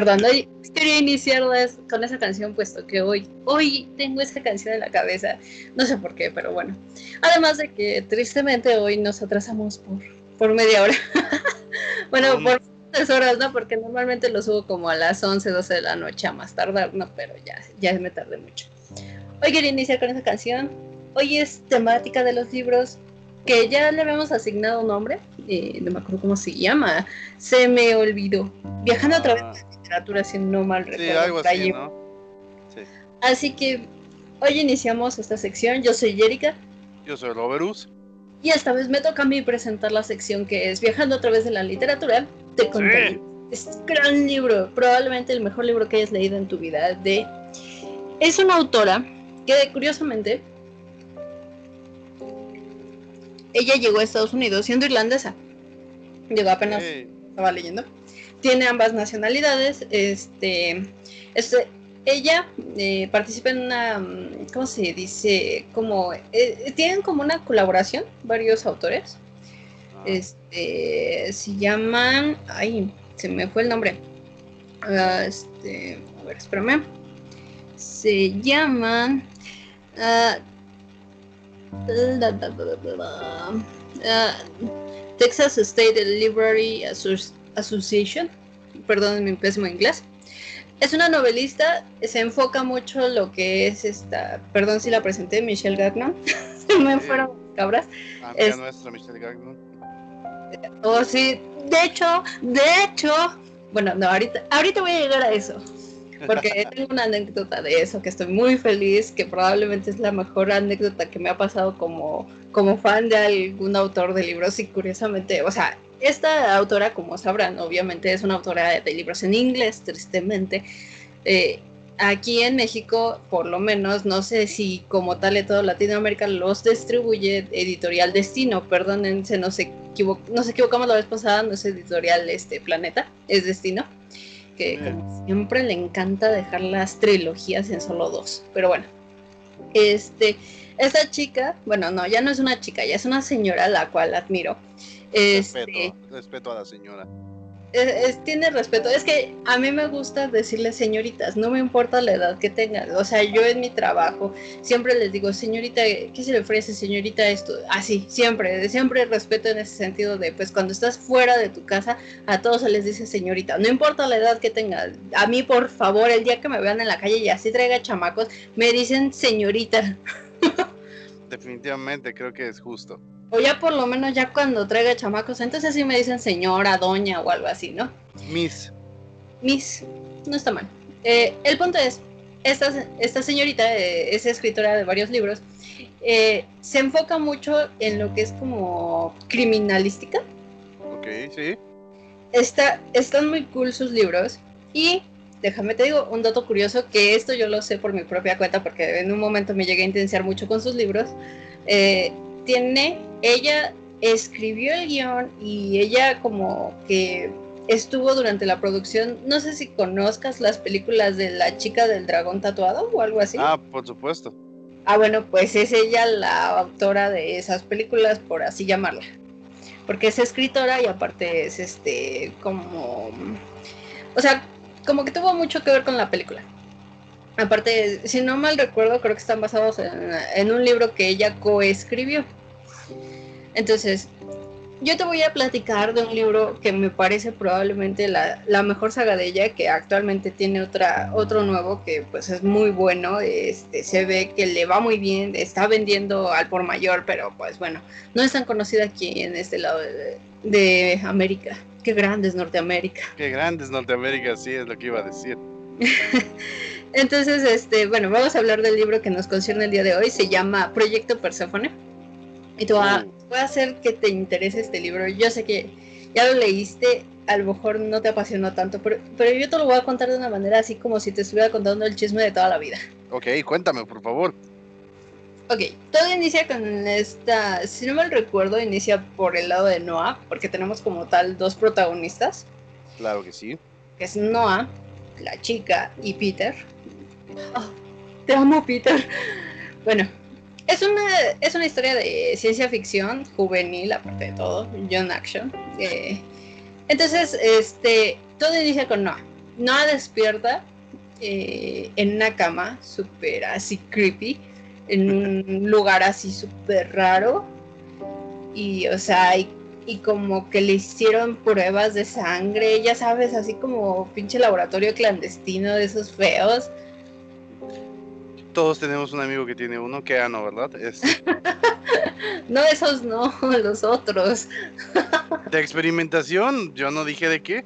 Perdón, hoy quería iniciar con esa canción puesto que hoy, hoy tengo esa canción en la cabeza. No sé por qué, pero bueno. Además de que tristemente hoy nos atrasamos por, por media hora. bueno, por tres horas, ¿no? Porque normalmente lo subo como a las 11, 12 de la noche a más tardar, ¿no? Pero ya, ya me tardé mucho. Hoy quería iniciar con esa canción. Hoy es temática de los libros que ya le habíamos asignado un nombre, eh, no me acuerdo cómo se llama, se me olvidó. Viajando a través de la literatura, si no mal recuerdo. Sí, algo así, ¿no? Sí. Así que hoy iniciamos esta sección. Yo soy Jerica. Yo soy Roberus. Y esta vez me toca a mí presentar la sección que es Viajando a través de la literatura. Te conté. Sí. Es un gran libro, probablemente el mejor libro que hayas leído en tu vida. De... Es una autora que curiosamente ella llegó a Estados Unidos siendo irlandesa. Llegó apenas, estaba leyendo. Tiene ambas nacionalidades. Este, este ella eh, participa en una, ¿cómo se dice? Como, eh, tienen como una colaboración varios autores. Ah. Este, se llaman, ay, se me fue el nombre. Uh, este, a ver, espérame. Se llaman uh, Texas State Library Association, perdón mi pésimo inglés. Es una novelista, se enfoca mucho en lo que es esta, perdón si la presenté, Michelle Gagnon, se me fueron cabras. es, nuestra Michelle Gagnon. Oh, sí, de hecho, de hecho, bueno, no, ahorita, ahorita voy a llegar a eso porque tengo una anécdota de eso que estoy muy feliz, que probablemente es la mejor anécdota que me ha pasado como, como fan de algún autor de libros y curiosamente, o sea, esta autora, como sabrán, obviamente es una autora de libros en inglés, tristemente. Eh, aquí en México, por lo menos, no sé si como tal de todo Latinoamérica los distribuye Editorial Destino, perdónense, no se nos equivocamos la vez pasada, no es Editorial este, Planeta, es Destino que como siempre le encanta dejar las trilogías en solo dos. Pero bueno, este, esta chica, bueno, no, ya no es una chica, ya es una señora la cual admiro. Respeto, este, respeto a la señora es, tiene respeto. Es que a mí me gusta decirles señoritas, no me importa la edad que tengan. O sea, yo en mi trabajo siempre les digo, señorita, ¿qué se le ofrece, señorita? Esto, así, siempre, siempre respeto en ese sentido de, pues cuando estás fuera de tu casa, a todos se les dice señorita. No importa la edad que tengan. A mí, por favor, el día que me vean en la calle y así traiga chamacos, me dicen señorita. Definitivamente, creo que es justo. O ya por lo menos ya cuando traiga chamacos, entonces sí me dicen señora, doña o algo así, ¿no? Miss. Miss, no está mal. Eh, el punto es, esta, esta señorita eh, es escritora de varios libros, eh, se enfoca mucho en lo que es como criminalística. Ok, sí. Está, están muy cool sus libros y déjame te digo un dato curioso que esto yo lo sé por mi propia cuenta porque en un momento me llegué a intensiar mucho con sus libros. tiene ella escribió el guion y ella como que estuvo durante la producción, no sé si conozcas las películas de la chica del dragón tatuado o algo así. Ah, por supuesto. Ah, bueno, pues es ella la autora de esas películas, por así llamarla. Porque es escritora y aparte es este como... O sea, como que tuvo mucho que ver con la película. Aparte, si no mal recuerdo, creo que están basados en, en un libro que ella coescribió. Entonces, yo te voy a platicar de un libro que me parece probablemente la, mejor saga de ella, que actualmente tiene otra, otro nuevo que pues es muy bueno, este, se ve que le va muy bien, está vendiendo al por mayor, pero pues bueno, no es tan conocida aquí en este lado de, de América. Qué grande es Norteamérica. Qué grande es Norteamérica, sí, es lo que iba a decir. Entonces, este, bueno, vamos a hablar del libro que nos concierne el día de hoy, se llama Proyecto Perséfone y te voy a, hacer que te interese este libro. Yo sé que ya lo leíste, a lo mejor no te apasionó tanto, pero, pero yo te lo voy a contar de una manera así como si te estuviera contando el chisme de toda la vida. Ok, cuéntame, por favor. Ok, todo inicia con esta, si no mal recuerdo, inicia por el lado de Noah, porque tenemos como tal dos protagonistas, Claro que sí. que es Noah, la chica, y Peter. Oh, te amo, Peter. Bueno, es una, es una historia de ciencia ficción juvenil, aparte de todo, John Action. eh, entonces, este, todo inicia con Noah. Noah despierta eh, en una cama súper así creepy, en un lugar así súper raro. Y, o sea, y, y como que le hicieron pruebas de sangre, ya sabes, así como pinche laboratorio clandestino de esos feos. Todos tenemos un amigo que tiene uno, que Ano, ¿verdad? Es No, esos no, los otros. de experimentación, yo no dije de qué.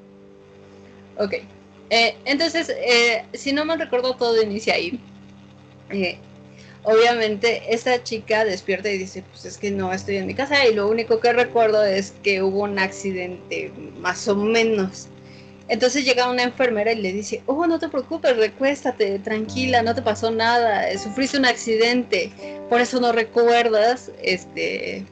Ok. Eh, entonces, eh, si no me recuerdo, todo inicia ahí. Eh, obviamente, esta chica despierta y dice, pues es que no estoy en mi casa y lo único que recuerdo es que hubo un accidente, más o menos. Entonces llega una enfermera y le dice, oh, no te preocupes, recuéstate, tranquila, no te pasó nada, eh, sufriste un accidente, por eso no recuerdas, este,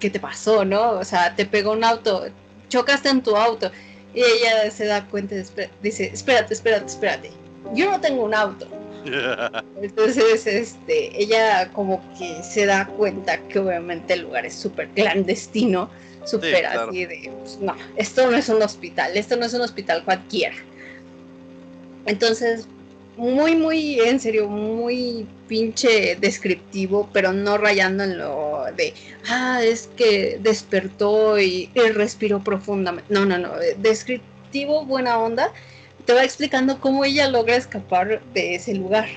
qué te pasó, ¿no? O sea, te pegó un auto, chocaste en tu auto. Y ella se da cuenta, dice, espérate, espérate, espérate, yo no tengo un auto. Entonces, este, ella como que se da cuenta que obviamente el lugar es súper clandestino, súper claro. así de, pues, no, esto no es un hospital, esto no es un hospital cualquiera. Entonces, muy, muy, en serio, muy pinche descriptivo, pero no rayando en lo de, ah, es que despertó y, y respiró profundamente. No, no, no, eh, descriptivo, buena onda, te va explicando cómo ella logra escapar de ese lugar.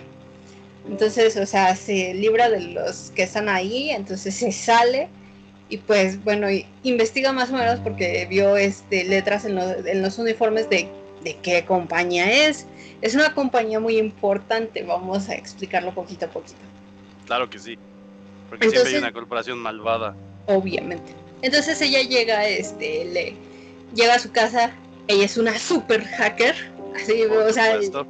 Entonces, o sea, se libra de los que están ahí, entonces se sale y pues bueno, y investiga más o menos porque vio este, letras en, los- en los uniformes de, de qué compañía es. Es una compañía muy importante, vamos a explicarlo poquito a poquito, Claro que sí. Porque siempre hay Entonces- una corporación malvada. obviamente. Entonces ella llega, este, le llega a su casa, ella es una super hacker, así, Por o sea, supuesto.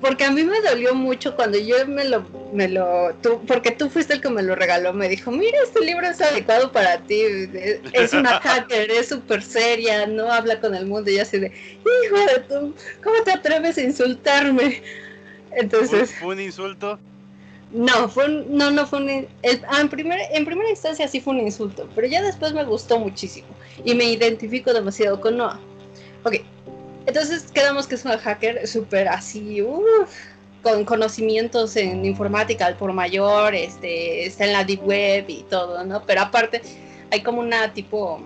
Porque a mí me dolió mucho cuando yo me lo, me lo, tú, porque tú fuiste el que me lo regaló, me dijo, mira, este libro es adecuado para ti, es- es una hacker, es súper seria, no habla con el mundo, y así de, hijo de tú, ¿cómo te atreves a insultarme? ¿Fue, Entonces, fue un insulto? no, fue un- no, no fue un, el- ah, en, primera, en primera instancia sí fue un insulto, pero ya después me gustó muchísimo, y me identifico demasiado con Noah. Ok, entonces quedamos que es una hacker súper así, uff, con conocimientos en informática al por mayor, este, está en la deep web y todo, ¿no? Pero aparte hay como una tipo,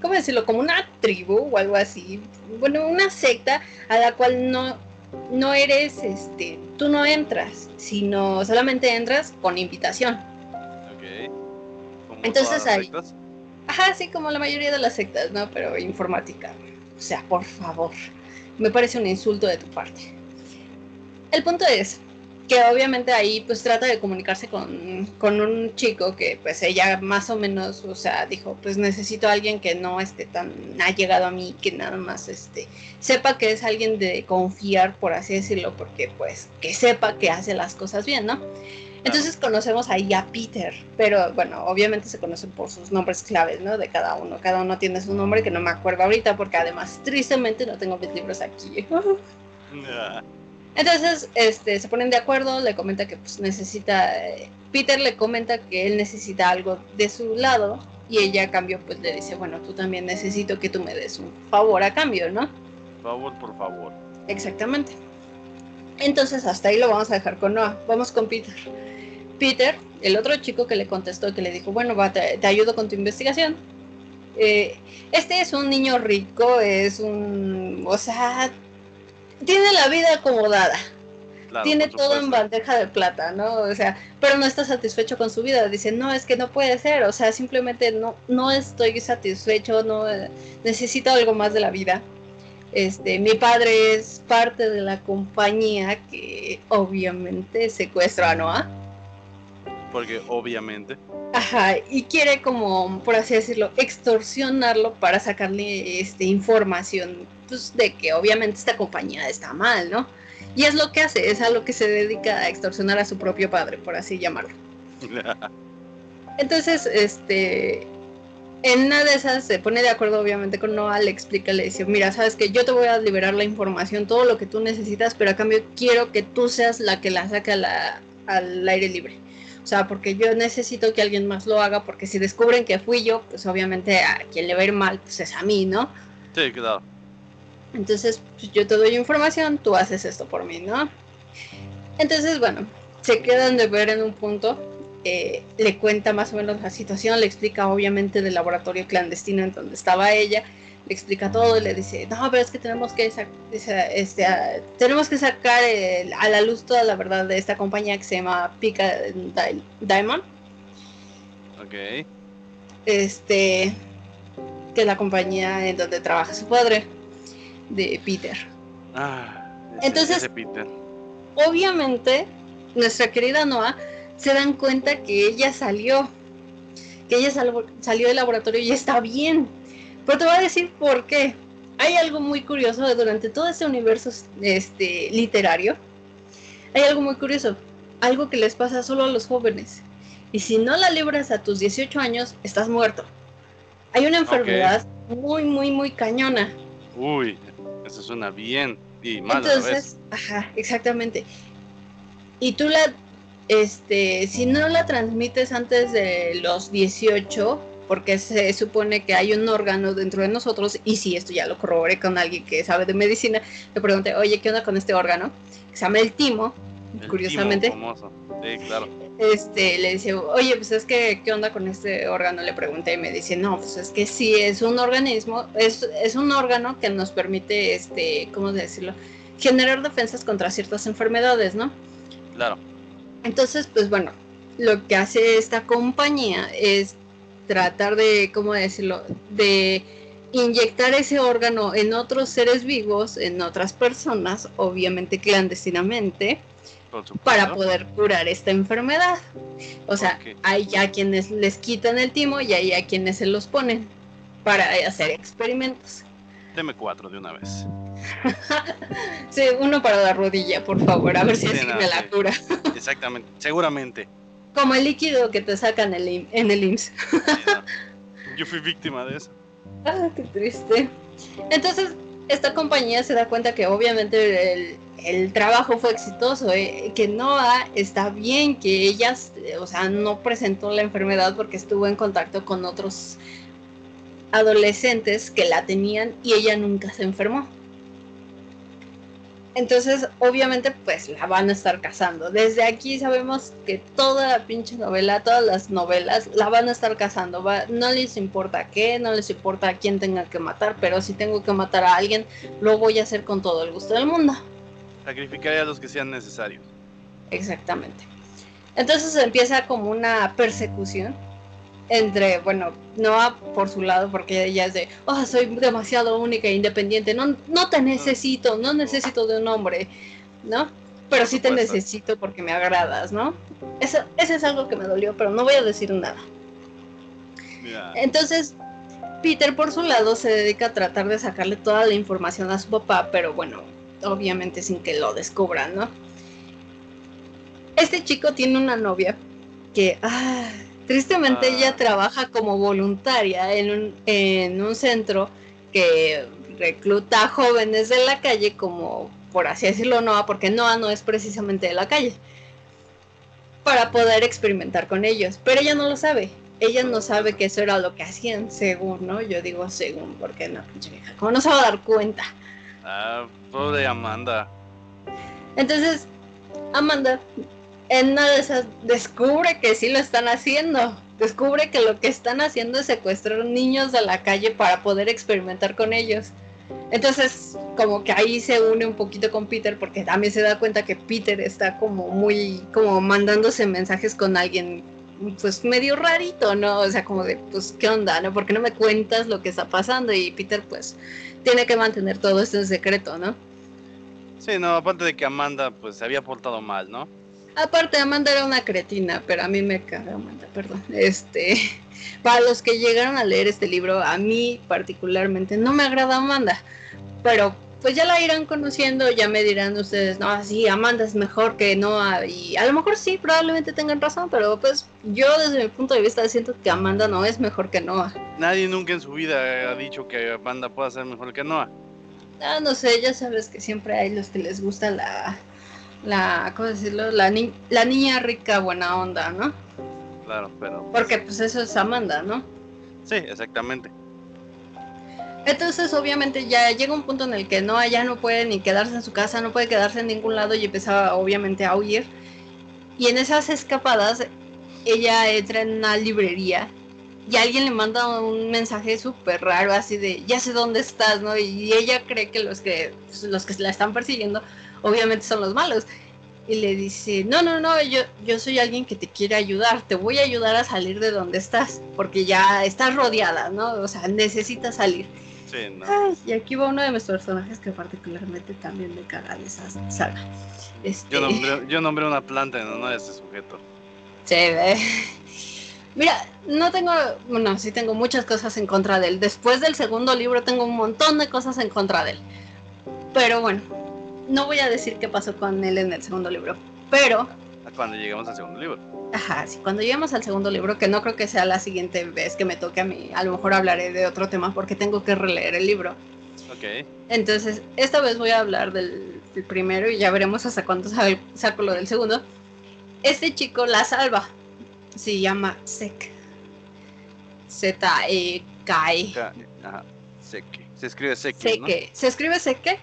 ¿cómo decirlo? Como una tribu o algo así, bueno, una secta a la cual no, no eres, este, tú no entras, sino solamente entras con invitación. Ok. Entonces ahí-. Ajá, sí, como la mayoría de las sectas, ¿no? Pero informática. O sea, por favor. Me parece un insulto de tu parte. El punto es que obviamente ahí pues trata de comunicarse con, con un chico que pues ella más o menos, o sea, dijo, pues necesito a alguien que no esté tan llegado a mí, que nada más este sepa que es alguien de confiar, por así decirlo, porque pues que sepa que hace las cosas bien, ¿no? Entonces conocemos ahí a Peter, pero bueno, obviamente se conocen por sus nombres claves, ¿no? De cada uno. Cada uno tiene su nombre que no me acuerdo ahorita porque además tristemente no tengo mis libros aquí. Entonces, este, se ponen de acuerdo, le comenta que pues necesita, eh, Peter le comenta que él necesita algo de su lado y ella a cambio pues le dice, bueno, tú también necesito que tú me des un favor a cambio, ¿no? Favor, por favor. Exactamente. Entonces hasta ahí lo vamos a dejar con Noah. Vamos con Peter. Peter, el otro chico que le contestó, que le dijo, bueno, va, te, te ayudo con tu investigación. Eh, este es un niño rico, es un, o sea, tiene la vida acomodada, Claro, tiene todo en bandeja de plata, ¿no? O sea, pero no está satisfecho con su vida. Dice, no, es que no puede ser, o sea, simplemente no, no estoy satisfecho, no eh, necesito algo más de la vida. Este, mi padre es parte de la compañía que obviamente secuestra a Noah. Porque obviamente. Ajá, y quiere como, por así decirlo, extorsionarlo para sacarle este, información pues, de que obviamente esta compañía está mal, ¿no? Y es lo que hace, es a lo que se dedica a extorsionar a su propio padre, por así llamarlo. Entonces, este, en una de esas se pone de acuerdo obviamente con Noah, le explica, le dice, mira, sabes que yo te voy a liberar la información, todo lo que tú necesitas, pero a cambio quiero que tú seas la que la saque al aire libre. O sea, porque yo necesito que alguien más lo haga, porque si descubren que fui yo, pues obviamente a quien le va a ir mal, pues es a mí, ¿no? Sí, claro. Entonces, pues yo te doy información, tú haces esto por mí, ¿no? Entonces, bueno, se quedan de ver en un punto eh, le cuenta más o menos la situación, le explica obviamente del laboratorio clandestino en donde estaba ella, le explica todo y le dice, no, pero es que tenemos que, este, tenemos que sacar a la luz toda la verdad de esta compañía que se llama Pika Diamond. Ok. Este, que es la compañía en donde trabaja su padre, de Peter. Ah, Entonces, obviamente, nuestra querida Noah se dan cuenta que ella salió, que ella salió del laboratorio y está bien. Pero te voy a decir por qué. Hay algo muy curioso durante todo este universo este, literario. Hay algo muy curioso, algo que les pasa solo a los jóvenes. Y si no la libras a tus 18 años, estás muerto. Hay una enfermedad muy, muy, muy cañona. Uy, eso suena bien y mal Entonces, ajá, exactamente. Y tú la este, si no la transmites antes de los 18, porque se supone que hay un órgano dentro de nosotros, y si esto ya lo corroboré con alguien que sabe de medicina, le pregunté, oye, ¿qué onda con este órgano? se llama el timo, curiosamente. famoso. Sí, claro. Este, le dice, oye, pues es que, ¿qué onda con este órgano? Le pregunté y me dice, no, pues es que sí, es un organismo, es, es un órgano que nos permite, este, ¿cómo decirlo? Generar defensas contra ciertas enfermedades, ¿no? Claro. Entonces, pues bueno, lo que hace esta compañía es tratar de, ¿cómo decirlo?, de inyectar ese órgano en otros seres vivos, en otras personas, obviamente clandestinamente, para poder curar esta enfermedad. O sea, hay ya quienes les quitan el timo y hay a quienes se los ponen para hacer experimentos. Deme cuatro de una vez. sí, uno para la rodilla, por favor, a ver si así me la cura. Exactamente, seguramente. Como el líquido que te sacan en el, en el IMSS. Yo fui víctima de eso. Ah, qué triste. Entonces, esta compañía se da cuenta que obviamente el, trabajo fue exitoso, eh, que Noah está bien, que ella, o sea, no presentó la enfermedad porque estuvo en contacto con otros adolescentes que la tenían y ella nunca se enfermó. Entonces, obviamente, pues la van a estar cazando. Desde aquí sabemos que toda la pinche novela, todas las novelas, la van a estar cazando. no les importa qué, no les importa a quién tenga que matar, pero si tengo que matar a alguien, lo voy a hacer con todo el gusto del mundo. Sacrificaré a los que sean necesarios. Exactamente. Entonces empieza como una persecución entre, bueno, Noah por su lado, porque ella es de, oh, soy demasiado única e independiente, no, no te necesito, no necesito de un hombre, ¿no? Pero sí te necesito porque me agradas, ¿no? Eso, eso es algo que me dolió, pero no voy a decir nada. Entonces, Peter por su lado se dedica a tratar de sacarle toda la información a su papá, pero bueno, obviamente sin que lo descubran, ¿no? Este chico tiene una novia que, ah, Tristemente ella ah. trabaja como voluntaria en un, en un centro que recluta a jóvenes de la calle como, por así decirlo, Noah, porque Noah no es precisamente de la calle, para poder experimentar con ellos. Pero ella no lo sabe. Ella no sabe que eso era lo que hacían, según, ¿no? Yo digo según, porque no, ¿cómo no se va a dar cuenta? Ah, pobre Amanda. Entonces, Amanda en una de esas descubre que sí lo están haciendo. Descubre que lo que están haciendo es secuestrar niños de la calle para poder experimentar con ellos. Entonces, como que ahí se une un poquito con Peter porque también se da cuenta que Peter está como muy, como mandándose mensajes con alguien, pues medio rarito, ¿no? O sea, como de, pues, ¿qué onda, no? ¿Por qué no me cuentas lo que está pasando? Y Peter, pues, tiene que mantener todo esto en secreto, ¿no? Sí, no, aparte de que Amanda, pues, se había portado mal, ¿no? Aparte, Amanda era una cretina, pero a mí me caga Amanda, perdón. Este, para los que llegaron a leer este libro, a mí particularmente no me agrada Amanda, pero pues ya la irán conociendo, ya me dirán ustedes, no, sí, Amanda es mejor que Noah, y a lo mejor sí, probablemente tengan razón, pero pues yo desde mi punto de vista siento que Amanda no es mejor que Noah. Nadie nunca en su vida ha dicho que Amanda pueda ser mejor que Noah. Ah, no sé, ya sabes que siempre hay los que les gusta la, la, ¿cómo decirlo? La, ni la niña rica buena onda, ¿no? Claro, pero... Porque pues eso es Amanda, ¿no? Sí, exactamente. Entonces, obviamente, ya llega un punto en el que no, ya no puede ni quedarse en su casa, no puede quedarse en ningún lado y empezaba, obviamente, a huir. Y en esas escapadas, ella entra en una librería y alguien le manda un mensaje súper raro, así de, ya sé dónde estás, ¿no? Y ella cree que los que, pues, los que la están persiguiendo, obviamente, son los malos. Y le dice, no, no, no, yo, yo soy alguien que te quiere ayudar, te voy a ayudar a salir de donde estás, porque ya estás rodeada, ¿no? O sea, necesitas salir y aquí va uno de mis personajes que particularmente también me caga de esa saga. Este... Yo, nombré, una planta en honor a este sujeto. Sí, Mira, no tengo, bueno, sí tengo muchas cosas en contra de él. Después del segundo libro tengo un montón de cosas en contra de él. Pero bueno, no voy a decir qué pasó con él en el segundo libro. Pero... Cuando lleguemos al segundo libro. Ajá, sí, cuando lleguemos al segundo libro, que no creo que sea la siguiente vez que me toque a mí, a lo mejor hablaré de otro tema porque tengo que releer el libro. Ok. Entonces, esta vez voy a hablar del, primero y ya veremos hasta cuánto saco lo del segundo. Este chico la salva. Se llama Sek. Z-E-K-E. Ajá, Seke. Se escribe Seke. Seke. ¿Se escribe Seke?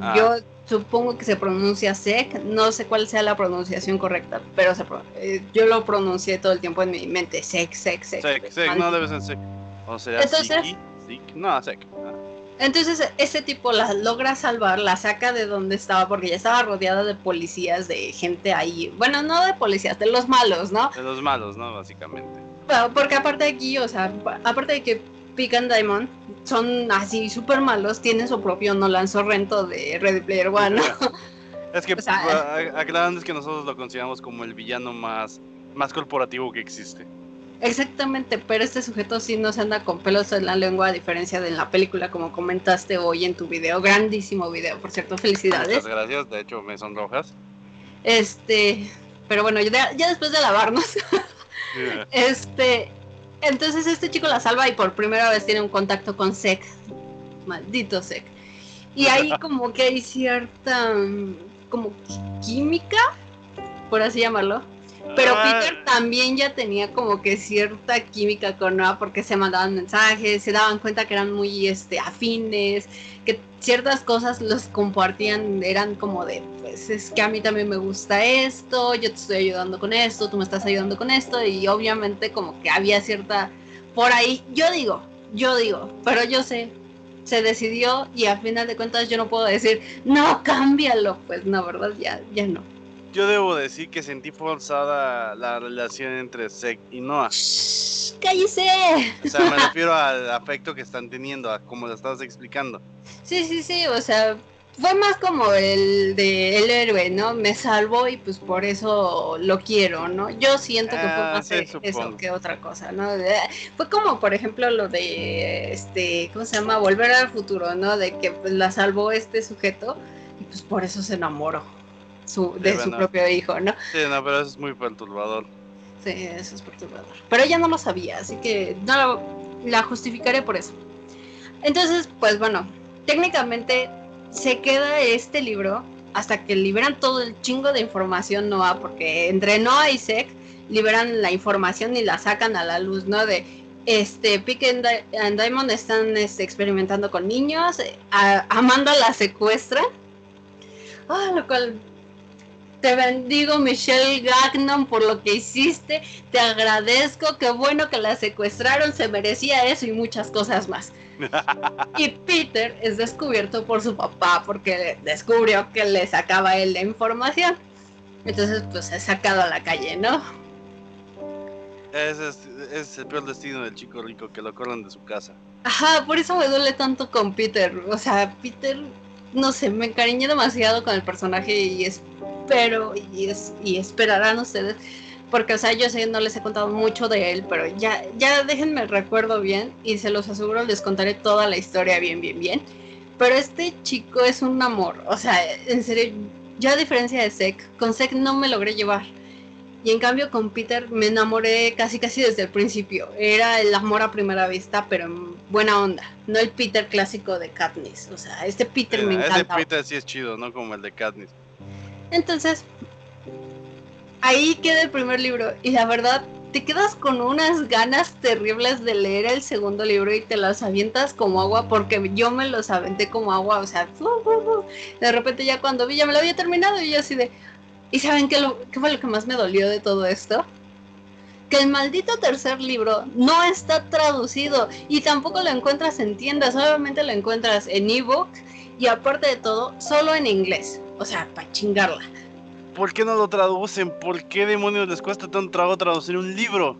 Ah. Yo supongo que se pronuncia sec, no sé cuál sea la pronunciación correcta, pero eh, yo lo pronuncié todo el tiempo en mi mente, sec, sec, sec. Sec, sec, no debe ser sec. O sea, entonces, no, sec. Ah. Entonces este tipo la logra salvar, la saca de donde estaba, porque ya estaba rodeada de policías, de gente ahí. Bueno, no de policías, de los malos, ¿no? De los malos, ¿no? Básicamente. Bueno, porque aparte de aquí, o sea, aparte de que Pick and Diamond son así súper malos, tienen su propio Nolan Sorrento de Ready Player One, ¿no? Es que, o aclarando, es que nosotros lo consideramos como el villano más, más corporativo que existe. Exactamente, pero este sujeto sí no se anda con pelos en la lengua, a diferencia de en la película, como comentaste hoy en tu video. Grandísimo video, por cierto, felicidades. Muchas gracias, de hecho me sonrojas. Este, pero bueno, ya, ya después de lavarnos, este, entonces este chico la salva y por primera vez tiene un contacto con Sek. Maldito Sek. Y ahí como que hay cierta mm, como química, por así llamarlo. Pero ah. Peter también ya tenía como que cierta química con Noah porque se mandaban mensajes, se daban cuenta que eran muy este, afines, que ciertas cosas los compartían, eran como de, pues es que a mí también me gusta esto, yo te estoy ayudando con esto, tú me estás ayudando con esto, y obviamente como que había cierta, por ahí, yo digo, yo digo, pero yo sé, se decidió y al final de cuentas yo no puedo decir, no, cámbialo, pues no, ¿verdad? Ya, ya no. Yo debo decir que sentí forzada la relación entre Sek y Noah. ¡Cállese! O sea, me refiero al afecto que están teniendo, a como lo estabas explicando. Sí, sí, sí, o sea, fue más como el de el héroe, ¿no? Me salvó y pues por eso lo quiero, ¿no? Yo siento que fue ah, más eso que otra cosa, ¿no? Fue como, por ejemplo, lo de, este, ¿cómo se llama? Volver al futuro, ¿no? De que pues, la salvó este sujeto y pues por eso se enamoró de su propio hijo, ¿no? Sí, no, pero eso es muy perturbador. Sí, eso es perturbador. Pero ella no lo sabía, así que no la justificaré por eso. Entonces, pues bueno, técnicamente se queda este libro hasta que liberan todo el chingo de información Noah, porque entre Noah y Sek liberan la información y la sacan a la luz, ¿no? De este Pick and, Diamond están este, experimentando con niños, Amanda la secuestra, ah, lo cual te bendigo, Michelle Gagnon, por lo que hiciste. Te agradezco. Qué bueno que la secuestraron. Se merecía eso y muchas cosas más. y Peter es descubierto por su papá porque descubrió que le sacaba él la información. Entonces, pues es sacado a la calle, ¿no? Ese es, es, el peor destino del chico rico, que lo corran de su casa. Ajá, por eso me duele tanto con Peter. O sea, Peter, no sé, me encariñé demasiado con el personaje y es pero, y, es, y esperarán ustedes, porque, o sea, yo sé, no les he contado mucho de él, pero ya, ya déjenme el recuerdo bien y se los aseguro, les contaré toda la historia bien, bien, bien. Pero este chico es un amor, o sea, en serio, yo a diferencia de Sek, con Sek no me logré llevar. Y en cambio con Peter me enamoré casi casi desde el principio. Era el amor a primera vista, pero en buena onda. No el Peter clásico de Katniss. O sea, este Peter me encanta. Este Peter sí es chido, no como el de Katniss. Entonces, ahí queda el primer libro. Y la verdad, te quedas con unas ganas terribles de leer el segundo libro y te las avientas como agua, porque yo me los aventé como agua. O sea, de repente ya cuando vi ya me lo había terminado y yo así de ¿Y saben qué, lo, qué fue lo que más me dolió de todo esto? Que el maldito tercer libro no está traducido y tampoco lo encuentras en tiendas, solamente lo encuentras en ebook y aparte de todo, solo en inglés. O sea, para chingarla. ¿Por qué no lo traducen? ¿Por qué demonios les cuesta tanto trabajo traducir un libro?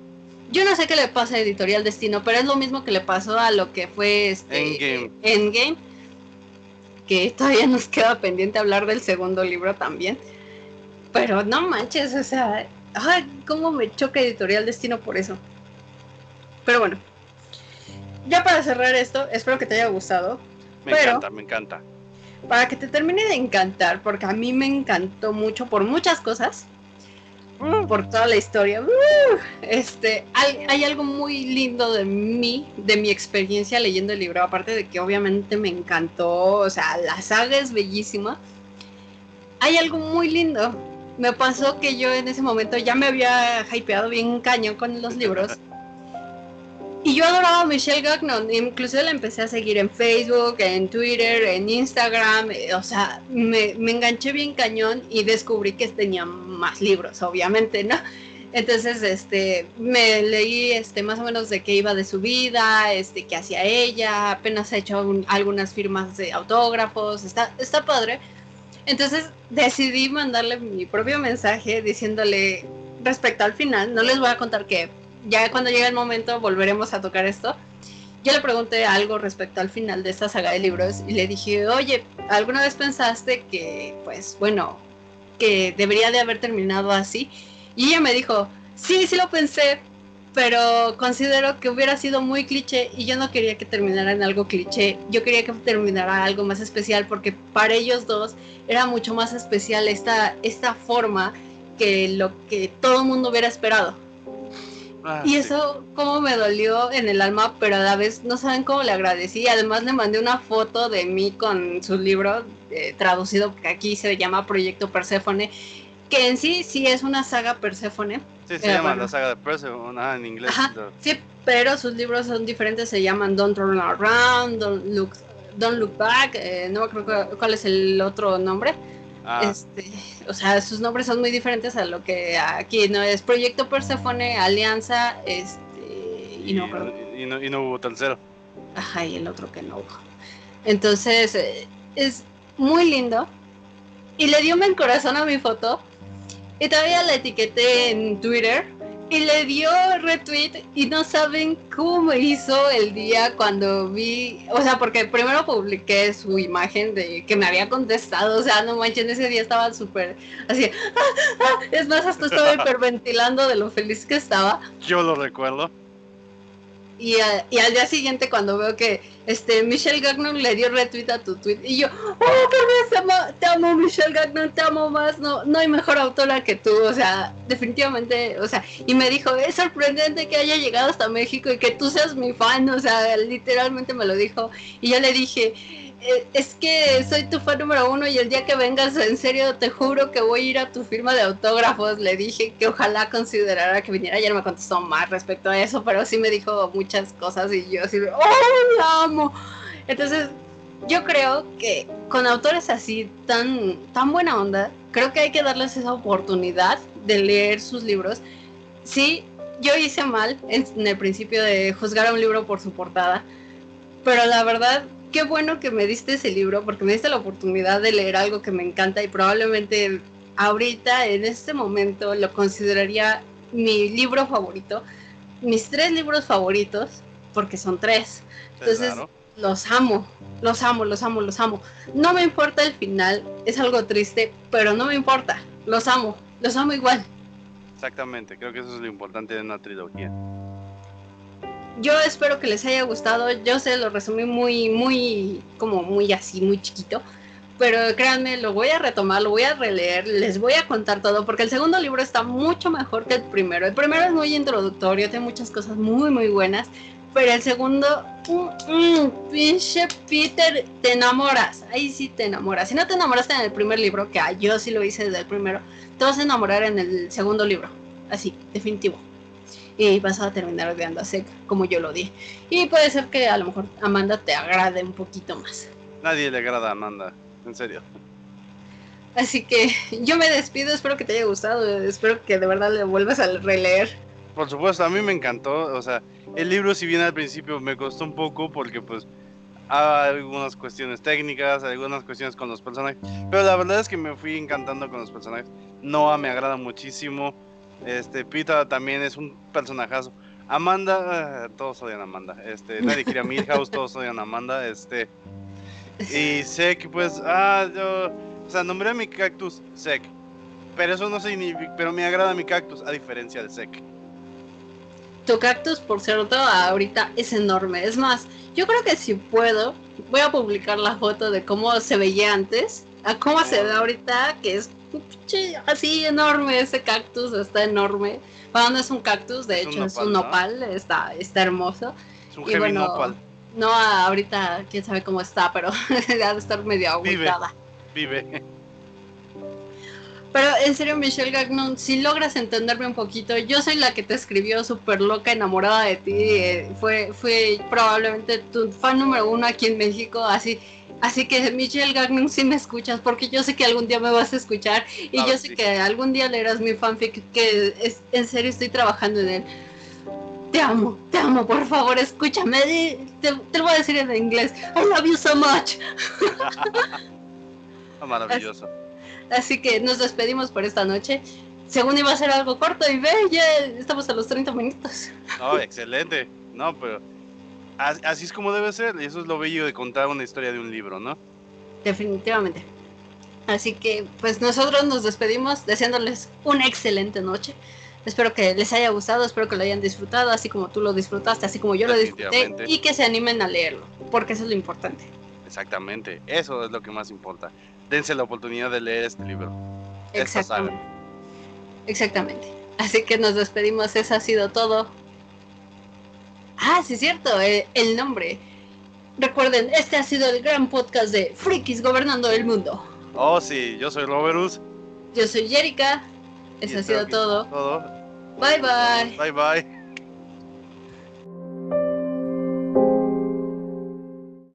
Yo no sé qué le pasa a Editorial Destino, pero es lo mismo que le pasó a lo que fue este Endgame. Endgame que todavía nos queda pendiente hablar del segundo libro también. Pero no manches, o sea, ay, cómo me choca Editorial Destino por eso. Pero bueno, ya para cerrar esto, espero que te haya gustado. Me encanta, me encanta. Para que te termine de encantar, porque a mí me encantó mucho por muchas cosas, mm. por toda la historia. Uh, este, hay, hay, algo muy lindo de mí, de mi experiencia leyendo el libro, aparte de que obviamente me encantó, o sea, la saga es bellísima. Hay algo muy lindo me pasó que yo en ese momento ya me había hypeado bien cañón con los libros. Y yo adoraba a Michelle Gagnon, incluso la empecé a seguir en Facebook, en Twitter, en Instagram, eh, o sea, me, me, enganché bien cañón y descubrí que tenía más libros, obviamente, ¿no? Entonces, este, me leí, este, más o menos de qué iba de su vida, este, qué hacía ella, apenas ha hecho algunas firmas de autógrafos, está, está padre, entonces decidí mandarle mi propio mensaje diciéndole respecto al final, no les voy a contar que ya cuando llegue el momento volveremos a tocar esto. Yo le pregunté algo respecto al final de esta saga de libros y le dije, oye, ¿alguna vez pensaste que, pues bueno, que debería de haber terminado así? Y ella me dijo, sí, sí lo pensé, pero considero que hubiera sido muy cliché y yo no quería que terminara en algo cliché, yo quería que terminara algo más especial porque para ellos dos era mucho más especial esta, esta forma que lo que todo el mundo hubiera esperado. Ah, y eso como me dolió en el alma, pero a la vez no saben cómo le agradecí. Además le mandé una foto de mí con su libro eh, traducido, que aquí se llama Proyecto Perséfone, que en sí sí es una saga Perséfone Sí, se llama la saga de Persephone, en inglés. sí, pero sus libros son diferentes, se llaman Don't Turn Around, Don't Look, Don't Look Back, eh, no me acuerdo cuál es el otro nombre. Ah. Este, o sea, sus nombres son muy diferentes a lo que aquí no es Proyecto Persephone, Alianza, este, y, no, y, no, y no hubo tercero. Ajá, y el otro que no hubo. Entonces, eh, es muy lindo. Y le dio un corazón a mi foto y todavía la etiqueté en Twitter y le dio retweet y no saben cómo hizo el día cuando vi, o sea, porque primero publiqué su imagen de que me había contestado, o sea, no manches, ese día estaba súper así, ah, ah", es más, hasta estaba hiperventilando de lo feliz que estaba. Yo lo recuerdo. Y, al día siguiente cuando veo que este Michelle Gagnon le dio retweet a tu tweet y yo, oh, te amo, te amo Michelle Gagnon, te amo más, no, no hay mejor autora que tú, o sea, definitivamente, o sea, y me dijo, es sorprendente que haya llegado hasta México y que tú seas mi fan, o sea, literalmente me lo dijo, y yo le dije, es que soy tu fan número uno y el día que vengas, en serio, te juro que voy a ir a tu firma de autógrafos. Le dije que ojalá considerara que viniera. Ya no me contestó más respecto a eso, pero sí me dijo muchas cosas y yo así ¡oh, la amo! Entonces, yo creo que con autores así, tan, tan buena onda, creo que hay que darles esa oportunidad de leer sus libros. Sí, yo hice mal en el principio de juzgar a un libro por su portada, pero la verdad qué bueno que me diste ese libro porque me diste la oportunidad de leer algo que me encanta y probablemente ahorita, en este momento, lo consideraría mi libro favorito, mis tres libros favoritos, porque son tres. Entonces, los amo, los amo, los amo, los amo. No me importa el final, es algo triste, pero no me importa. los amo, los amo igual. Exactamente, creo que eso es lo importante de una trilogía. Yo espero que les haya gustado. Yo se lo resumí muy, muy, como muy así, muy chiquito. Pero créanme, lo voy a retomar, lo voy a releer, les voy a contar todo, porque el segundo libro está mucho mejor que el primero. El primero es muy introductorio, tiene muchas cosas muy, muy buenas. Pero el segundo, mm, mm, pinche Peter, te enamoras. Ahí sí te enamoras. Si no te enamoraste en el primer libro, que yo sí lo hice desde el primero, te vas a enamorar en el segundo libro. Así, definitivo. Y vas a terminar odiando a Sek como yo lo di. Y puede ser que a lo mejor Amanda te agrade un poquito más. Nadie le agrada a Amanda, en serio. Así que yo me despido, espero que te haya gustado, espero que de verdad le vuelvas a releer. Por supuesto, a mí me encantó, o sea, el libro si bien al principio me costó un poco porque pues algunas cuestiones técnicas, algunas cuestiones con los personajes, pero la verdad es que me fui encantando con los personajes. Noah me agrada muchísimo, este Pita también es un personajazo. Amanda, eh, todos odian a Amanda. Este, nadie quería Milhouse, todos odian a Amanda, este y Sek pues ah, yo, o sea, nombré a mi cactus Sek. Pero eso no significa, pero me agrada mi cactus a diferencia de Sek. Tu cactus, por cierto, ahorita es enorme. Es más, yo creo que si puedo, voy a publicar la foto de cómo se veía antes, a cómo se ve ahorita, que es así enorme ese cactus, está enorme. Bueno, no es un cactus, de hecho es un nopal, está, está hermoso. Es un heavy nopal. No, ahorita quién sabe cómo está, pero ha de estar medio agüitada. Vive. Vive. Pero en serio, Michelle Gagnon, si logras entenderme un poquito, yo soy la que te escribió súper loca, enamorada de ti. Eh, fue, fue probablemente tu fan número uno aquí en México, así. Así que Michelle Gagnon, si me escuchas, porque yo sé que algún día me vas a escuchar y yo sé que algún día leerás mi fanfic, que es, en serio estoy trabajando en él. Te amo, te amo, por favor, escúchame. Te, te lo voy a decir en inglés. I love you so much. Maravilloso. Así que nos despedimos por esta noche. Según iba a ser algo corto y ve, ya estamos a los 30 minutos. No, excelente. No, pero así es como debe ser. Y eso es lo bello de contar una historia de un libro, ¿no? Definitivamente. Así que, pues nosotros nos despedimos deseándoles una excelente noche. Espero que les haya gustado, espero que lo hayan disfrutado, así como tú lo disfrutaste, así como yo lo disfruté, y que se animen a leerlo, porque eso es lo importante. Exactamente, eso es lo que más importa dense la oportunidad de leer este libro. Exactamente. Exactamente. Así que nos despedimos, eso ha sido todo. Ah, sí es cierto, eh, el, nombre. Recuerden, este ha sido el gran podcast de Frikis Gobernando el Mundo. Oh, sí, yo soy Roberus. Yo soy Jerica. Eso ha sido todo. Todo. Bye bye. Bye bye.